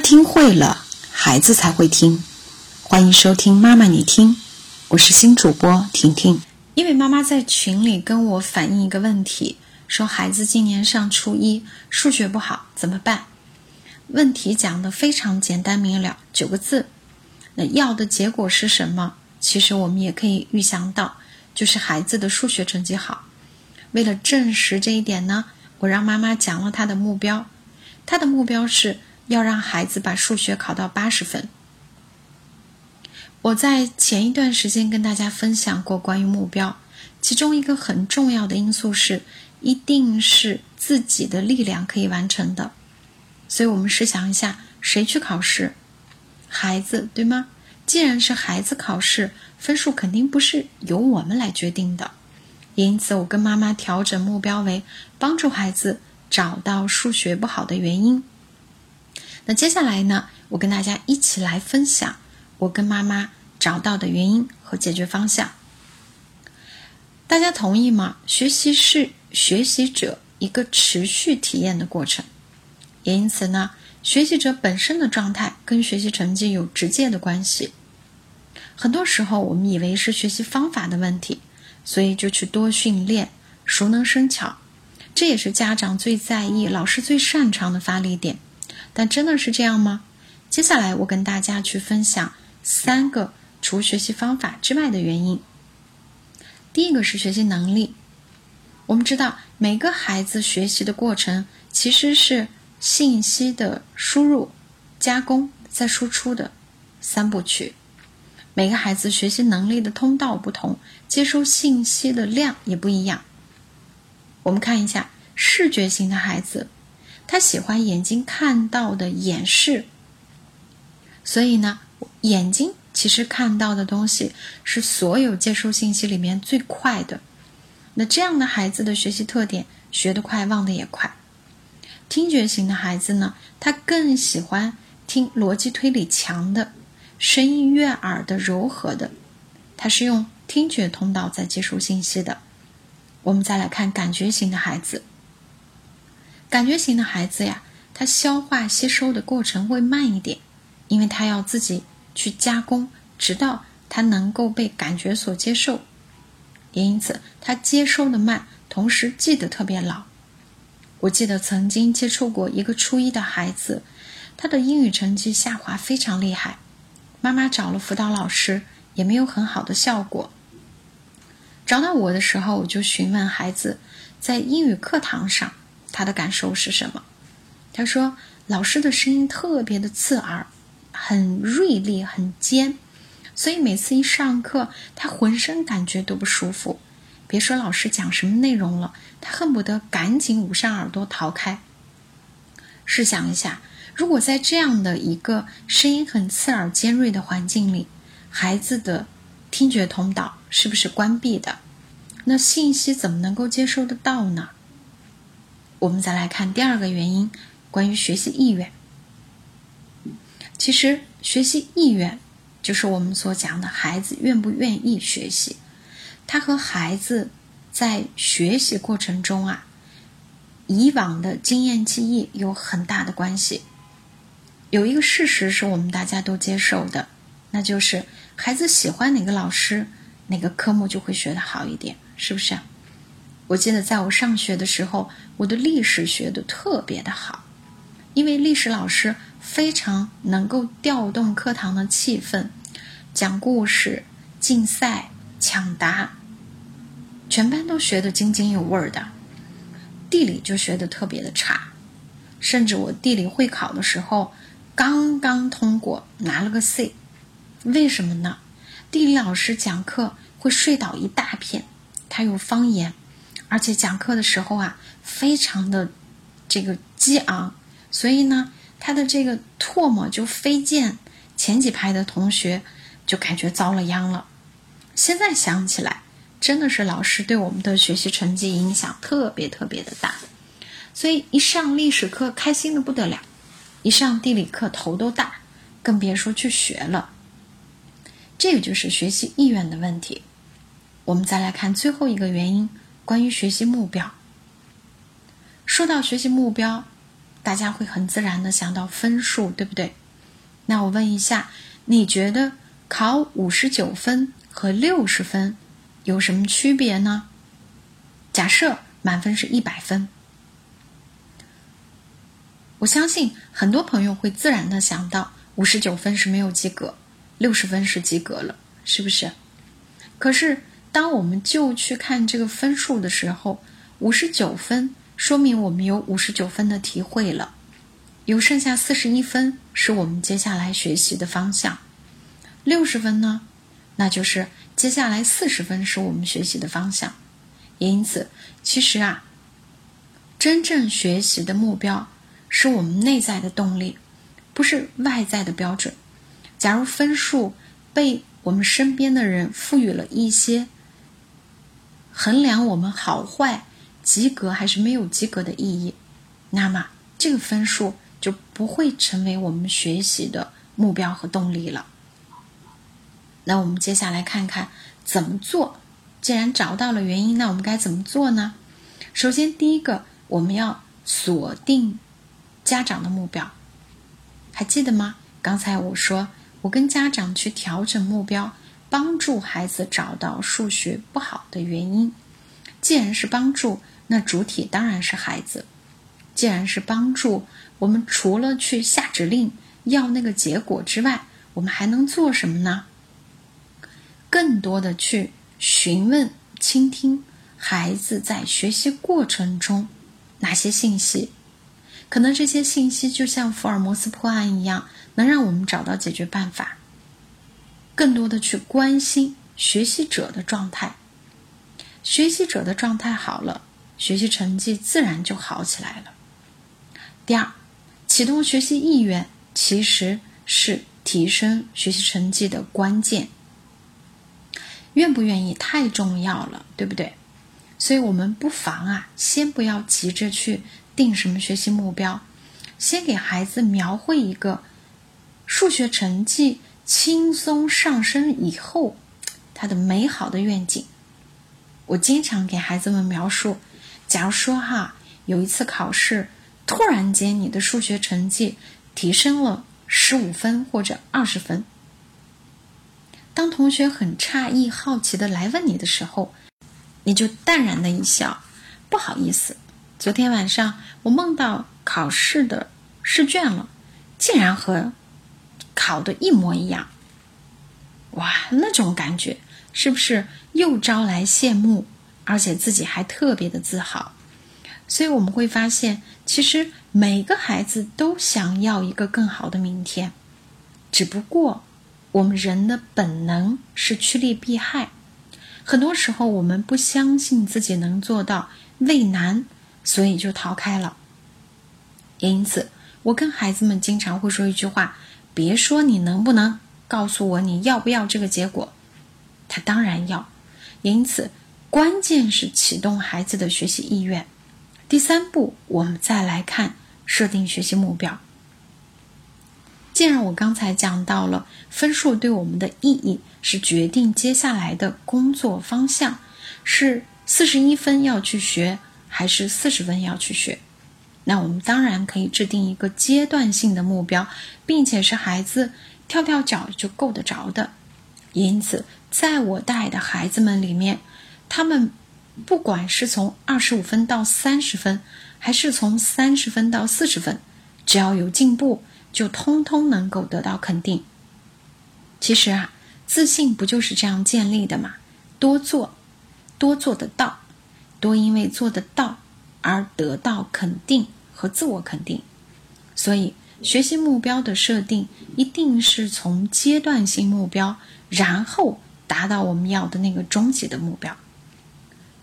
听会了，孩子才会听。欢迎收听《妈妈你听》，我是新主播婷婷。一位妈妈在群里跟我反映一个问题，说孩子今年上初一，数学不好，怎么办？问题讲的非常简单明了，九个字。那要的结果是什么？其实我们也可以预想到，就是孩子的数学成绩好。为了证实这一点呢，我让妈妈讲了她的目标，她的目标是要让孩子把数学考到八十分。我在前一段时间跟大家分享过关于目标，其中一个很重要的因素是，一定是自己的力量可以完成的。所以我们试想一下，谁去考试？孩子，对吗？既然是孩子考试，分数肯定不是由我们来决定的。因此，我跟妈妈调整目标为帮助孩子找到数学不好的原因。那接下来呢，我跟大家一起来分享我跟妈妈找到的原因和解决方向。大家同意吗？学习是学习者一个持续体验的过程。也因此呢，学习者本身的状态跟学习成绩有直接的关系。很多时候，我们以为是学习方法的问题，所以就去多训练，熟能生巧。这也是家长最在意、老师最擅长的发力点。但真的是这样吗？接下来我跟大家去分享三个除学习方法之外的原因。第一个是学习能力。我们知道，每个孩子学习的过程其实是。信息的输入、加工再输出的三部曲，每个孩子学习能力的通道不同，接收信息的量也不一样。我们看一下视觉型的孩子，他喜欢眼睛看到的演示，所以呢，眼睛其实看到的东西是所有接收信息里面最快的。那这样的孩子的学习特点，学得快，忘得也快。听觉型的孩子呢，他更喜欢听逻辑推理强的，声音悦耳的、柔和的，他是用听觉通道在接收信息的。我们再来看感觉型的孩子，感觉型的孩子呀，他消化吸收的过程会慢一点，因为他要自己去加工，直到他能够被感觉所接受，也因此他接收的慢，同时记得特别牢。我记得曾经接触过一个初一的孩子，他的英语成绩下滑非常厉害，妈妈找了辅导老师也没有很好的效果。找到我的时候，我就询问孩子在英语课堂上他的感受是什么。他说老师的声音特别的刺耳，很锐利，很尖，所以每次一上课，他浑身感觉都不舒服。别说老师讲什么内容了，他恨不得赶紧捂上耳朵逃开。试想一下，如果在这样的一个声音很刺耳、尖锐的环境里，孩子的听觉通道是不是关闭的？那信息怎么能够接收得到呢？我们再来看第二个原因，关于学习意愿。其实，学习意愿就是我们所讲的孩子愿不愿意学习。他和孩子在学习过程中啊，以往的经验记忆有很大的关系。有一个事实是我们大家都接受的，那就是孩子喜欢哪个老师，哪个科目就会学得好一点，是不是？我记得在我上学的时候，我的历史学的特别的好，因为历史老师非常能够调动课堂的气氛，讲故事、竞赛、抢答。全班都学得津津有味的，地理就学得特别的差，甚至我地理会考的时候刚刚通过，拿了个 C，为什么呢？地理老师讲课会睡倒一大片，他有方言，而且讲课的时候啊，非常的这个激昂，所以呢，他的这个唾沫就飞溅，前几排的同学就感觉遭了殃了。现在想起来。真的是老师对我们的学习成绩影响特别特别的大，所以一上历史课开心的不得了，一上地理课头都大，更别说去学了。这个就是学习意愿的问题。我们再来看最后一个原因，关于学习目标。说到学习目标，大家会很自然的想到分数，对不对？那我问一下，你觉得考五十九分和六十分有什么区别呢？假设满分是一百分，我相信很多朋友会自然的想到五十九分是没有及格，六十分是及格了，是不是？可是当我们就去看这个分数的时候，五十九分说明我们有五十九分的题会了。有剩下四十一分是我们接下来学习的方向，六十分呢，那就是接下来四十分是我们学习的方向。因此，其实啊，真正学习的目标是我们内在的动力，不是外在的标准。假如分数被我们身边的人赋予了一些衡量我们好坏、及格还是没有及格的意义，那么这个分数。就不会成为我们学习的目标和动力了。那我们接下来看看怎么做。既然找到了原因，那我们该怎么做呢？首先，第一个，我们要锁定家长的目标。还记得吗？刚才我说，我跟家长去调整目标，帮助孩子找到数学不好的原因。既然是帮助，那主体当然是孩子。既然是帮助。我们除了去下指令要那个结果之外，我们还能做什么呢？更多的去询问、倾听孩子在学习过程中哪些信息，可能这些信息就像福尔摩斯破案一样，能让我们找到解决办法。更多的去关心学习者的状态，学习者的状态好了，学习成绩自然就好起来了。第二。启动学习意愿其实是提升学习成绩的关键。愿不愿意太重要了，对不对？所以我们不妨啊，先不要急着去定什么学习目标，先给孩子描绘一个数学成绩轻松上升以后他的美好的愿景。我经常给孩子们描述，假如说哈，有一次考试。突然间，你的数学成绩提升了十五分或者二十分。当同学很诧异、好奇的来问你的时候，你就淡然的一笑：“不好意思，昨天晚上我梦到考试的试卷了，竟然和考的一模一样。”哇，那种感觉是不是又招来羡慕，而且自己还特别的自豪？所以我们会发现，其实每个孩子都想要一个更好的明天，只不过我们人的本能是趋利避害，很多时候我们不相信自己能做到，畏难，所以就逃开了。因此，我跟孩子们经常会说一句话：别说你能不能，告诉我你要不要这个结果。他当然要。因此，关键是启动孩子的学习意愿。第三步，我们再来看设定学习目标。既然我刚才讲到了分数对我们的意义是决定接下来的工作方向，是四十一分要去学还是四十分要去学，那我们当然可以制定一个阶段性的目标，并且是孩子跳跳脚就够得着的。因此，在我带的孩子们里面，他们。不管是从二十五分到三十分，还是从三十分到四十分，只要有进步，就通通能够得到肯定。其实啊，自信不就是这样建立的吗？多做，多做得到，多因为做得到而得到肯定和自我肯定。所以，学习目标的设定一定是从阶段性目标，然后达到我们要的那个终极的目标。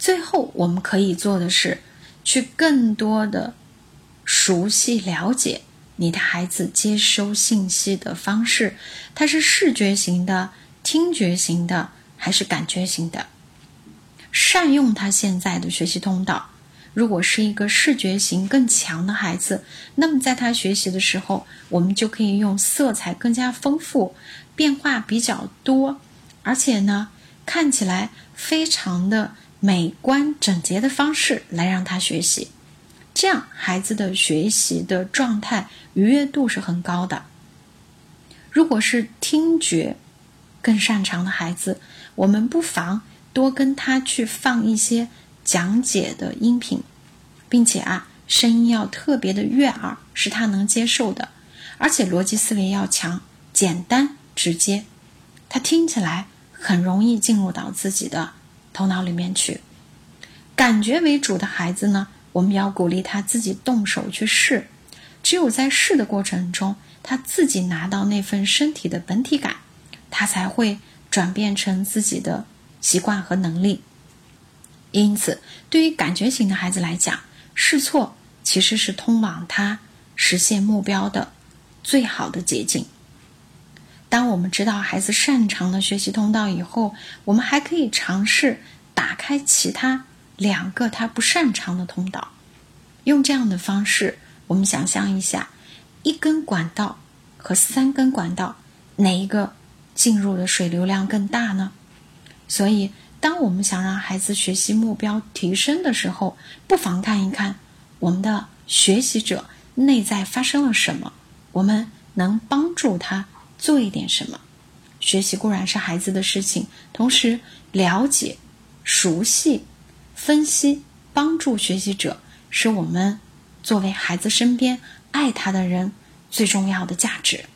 最后，我们可以做的是，去更多的熟悉了解你的孩子接收信息的方式，它是视觉型的、听觉型的还是感觉型的？善用他现在的学习通道。如果是一个视觉型更强的孩子，那么在他学习的时候，我们就可以用色彩更加丰富、变化比较多，而且呢，看起来非常的。美观整洁的方式来让他学习，这样孩子的学习的状态愉悦度是很高的。如果是听觉更擅长的孩子，我们不妨多跟他去放一些讲解的音频，并且啊，声音要特别的悦耳，是他能接受的，而且逻辑思维要强，简单直接，他听起来很容易进入到自己的头脑里面去。感觉为主的孩子呢，我们要鼓励他自己动手去试，只有在试的过程中。他自己拿到那份身体的本体感，他才会转变成自己的习惯和能力。因此，对于感觉型的孩子来讲，试错其实是通往他实现目标的最好的捷径。当我们知道孩子擅长的学习通道以后，我们还可以尝试打开其他两个他不擅长的通道。用这样的方式，我们想象一下。一根管道和三根管道，哪一个进入的水流量更大呢？所以，当我们想让孩子学习目标提升的时候，不妨看一看我们的学习者内在发生了什么，我们能帮助他做一点什么。学习固然是孩子的事情，同时了解、熟悉、分析、帮助学习者，是我们作为孩子身边。爱他的人最重要的价值。